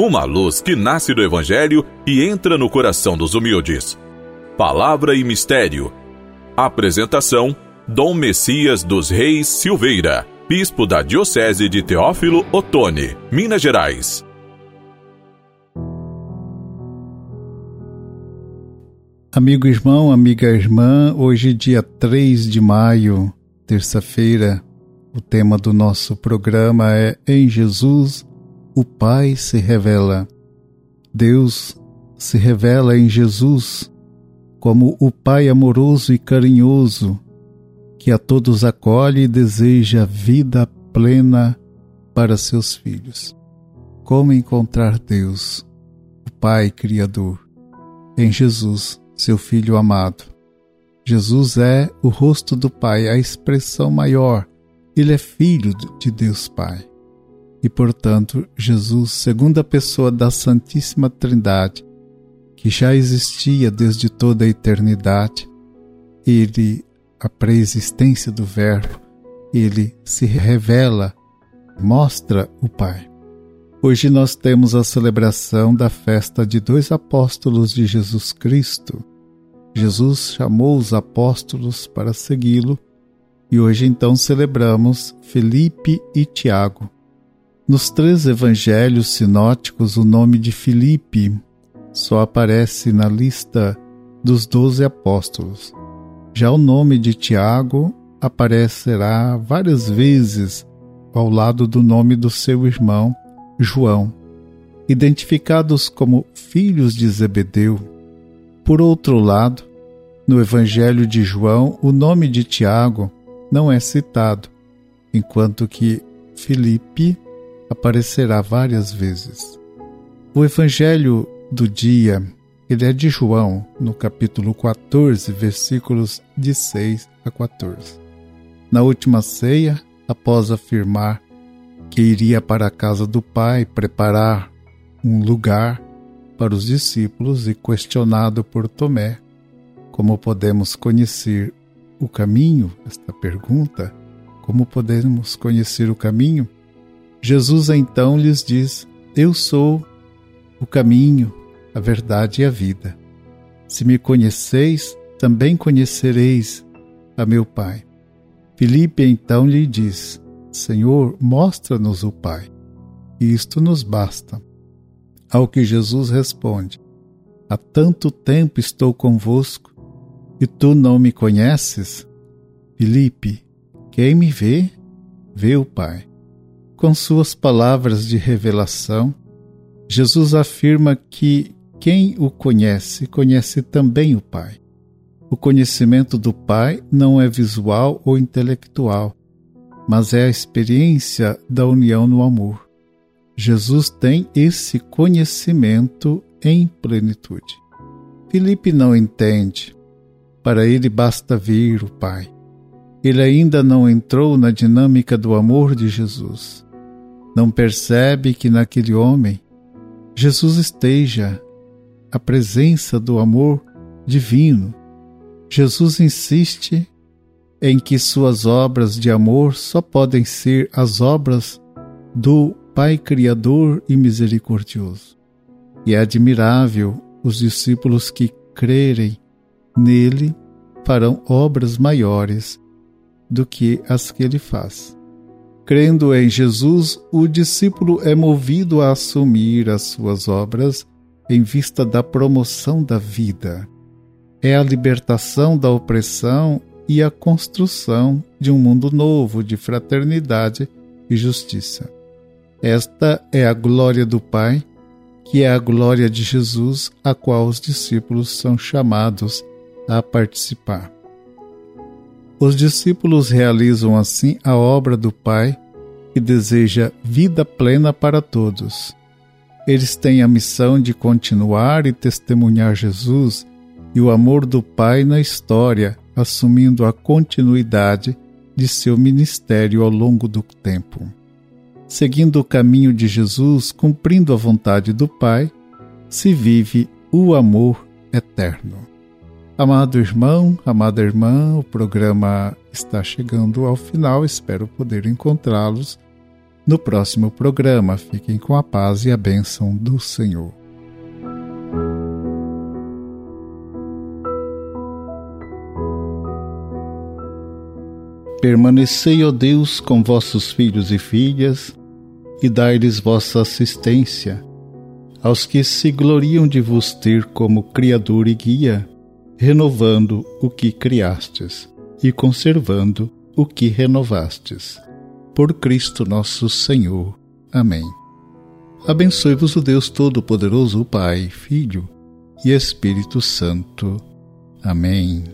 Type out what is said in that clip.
uma luz que nasce do Evangelho e entra no coração dos humildes. Palavra e Mistério. Apresentação: Dom Messias dos Reis Silveira, Bispo da Diocese de Teófilo Otoni, Minas Gerais. Amigo irmão, amiga irmã, hoje, dia 3 de maio, terça-feira, o tema do nosso programa é Em Jesus o Pai se revela. Deus se revela em Jesus como o Pai amoroso e carinhoso que a todos acolhe e deseja vida plena para seus filhos. Como encontrar Deus, o Pai Criador, em Jesus, seu Filho amado? Jesus é o rosto do Pai, a expressão maior. Ele é filho de Deus Pai e, portanto, Jesus, segunda pessoa da Santíssima Trindade, que já existia desde toda a eternidade, ele, a preexistência do Verbo, ele se revela, mostra o Pai. Hoje nós temos a celebração da festa de dois apóstolos de Jesus Cristo. Jesus chamou os apóstolos para segui-lo e hoje então celebramos Felipe e Tiago. Nos três evangelhos sinóticos, o nome de Filipe só aparece na lista dos doze apóstolos. Já o nome de Tiago aparecerá várias vezes ao lado do nome do seu irmão João, identificados como filhos de Zebedeu. Por outro lado, no Evangelho de João, o nome de Tiago não é citado, enquanto que Filipe aparecerá várias vezes. O evangelho do dia, ele é de João, no capítulo 14, versículos de 6 a 14. Na última ceia, após afirmar que iria para a casa do Pai preparar um lugar para os discípulos e questionado por Tomé como podemos conhecer o caminho, esta pergunta, como podemos conhecer o caminho? Jesus então lhes diz: Eu sou o caminho, a verdade e a vida. Se me conheceis, também conhecereis a meu Pai. Filipe então lhe diz: Senhor, mostra-nos o Pai, e isto nos basta. Ao que Jesus responde: Há tanto tempo estou convosco e tu não me conheces? Filipe, quem me vê, vê o Pai. Com suas palavras de revelação, Jesus afirma que quem o conhece, conhece também o Pai. O conhecimento do Pai não é visual ou intelectual, mas é a experiência da união no amor. Jesus tem esse conhecimento em plenitude. Filipe não entende. Para ele basta vir o Pai. Ele ainda não entrou na dinâmica do amor de Jesus não percebe que naquele homem Jesus esteja a presença do amor divino. Jesus insiste em que suas obras de amor só podem ser as obras do Pai Criador e Misericordioso. E é admirável os discípulos que crerem nele farão obras maiores do que as que ele faz. Crendo em Jesus, o discípulo é movido a assumir as suas obras em vista da promoção da vida. É a libertação da opressão e a construção de um mundo novo de fraternidade e justiça. Esta é a glória do Pai, que é a glória de Jesus, a qual os discípulos são chamados a participar. Os discípulos realizam assim a obra do Pai que deseja vida plena para todos. Eles têm a missão de continuar e testemunhar Jesus e o amor do Pai na história, assumindo a continuidade de seu ministério ao longo do tempo. Seguindo o caminho de Jesus, cumprindo a vontade do Pai, se vive o amor eterno. Amado irmão, amada irmã, o programa está chegando ao final. Espero poder encontrá-los no próximo programa. Fiquem com a paz e a bênção do Senhor. Permanecei, ó Deus, com vossos filhos e filhas, e dai-lhes vossa assistência, aos que se gloriam de vos ter como Criador e Guia, renovando o que criastes e conservando o que renovastes. Por Cristo nosso Senhor. Amém. Abençoe-vos o Deus Todo-Poderoso, Pai, Filho e Espírito Santo. Amém.